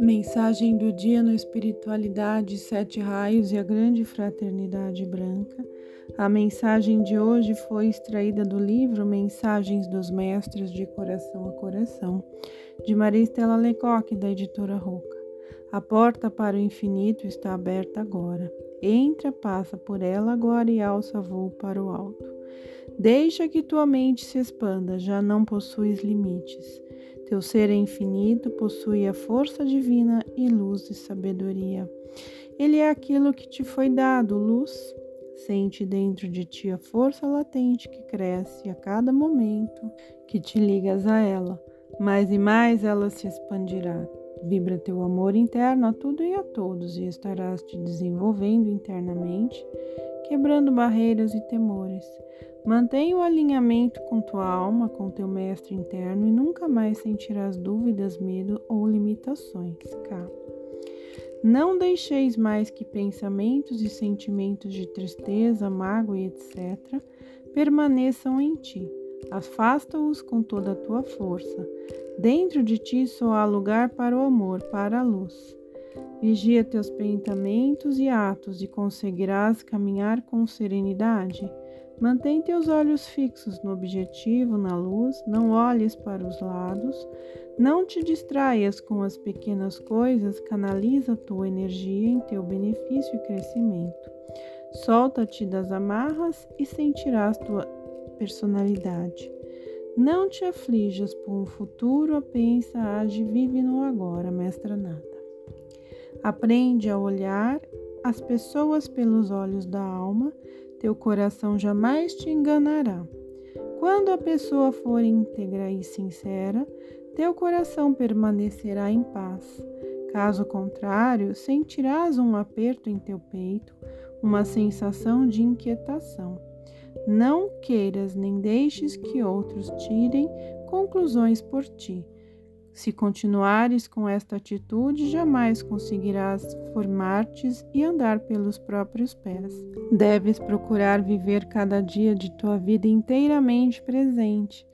Mensagem do dia no Espiritualidade, Sete Raios e a Grande Fraternidade Branca. A mensagem de hoje foi extraída do livro Mensagens dos Mestres de Coração a Coração, de Maria Estela Lecoque, da editora Roca. A porta para o infinito está aberta agora. Entra, passa por ela agora e alça voo para o alto. Deixa que tua mente se expanda, já não possuis limites. Teu ser é infinito, possui a força divina e luz e sabedoria. Ele é aquilo que te foi dado, luz. Sente dentro de ti a força latente que cresce a cada momento que te ligas a ela. Mais e mais ela se expandirá. Vibra teu amor interno a tudo e a todos e estarás te desenvolvendo internamente, quebrando barreiras e temores. Mantenha o alinhamento com tua alma, com teu mestre interno e nunca mais sentirás dúvidas, medo ou limitações. K. Não deixeis mais que pensamentos e sentimentos de tristeza, mágoa e etc. permaneçam em ti. Afasta-os com toda a tua força. Dentro de ti só há lugar para o amor, para a luz. Vigia teus pensamentos e atos e conseguirás caminhar com serenidade. Mantém teus olhos fixos no objetivo, na luz, não olhes para os lados, não te distraias com as pequenas coisas, canaliza tua energia em teu benefício e crescimento. Solta-te das amarras e sentirás tua personalidade. Não te aflijas por um futuro, pensa, age, vive no agora, mestra nada. Aprende a olhar as pessoas pelos olhos da alma teu coração jamais te enganará. Quando a pessoa for íntegra e sincera, teu coração permanecerá em paz. Caso contrário, sentirás um aperto em teu peito, uma sensação de inquietação. Não queiras nem deixes que outros tirem conclusões por ti. Se continuares com esta atitude, jamais conseguirás formar-te e andar pelos próprios pés. Deves procurar viver cada dia de tua vida inteiramente presente.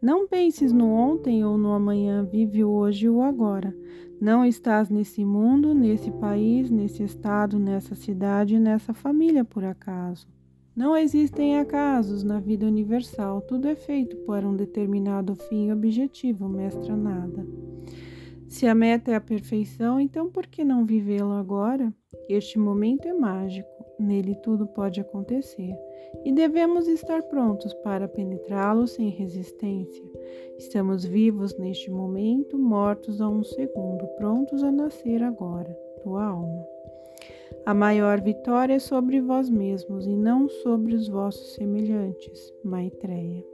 Não penses no ontem ou no amanhã, vive o hoje e o agora. Não estás nesse mundo, nesse país, nesse estado, nessa cidade, nessa família por acaso. Não existem acasos na vida universal, tudo é feito para um determinado fim e objetivo, mestra nada. Se a meta é a perfeição, então por que não vivê-lo agora? Este momento é mágico, nele tudo pode acontecer e devemos estar prontos para penetrá-lo sem resistência. Estamos vivos neste momento, mortos a um segundo, prontos a nascer agora, tua alma. A maior vitória é sobre vós mesmos e não sobre os vossos semelhantes. Maitreya.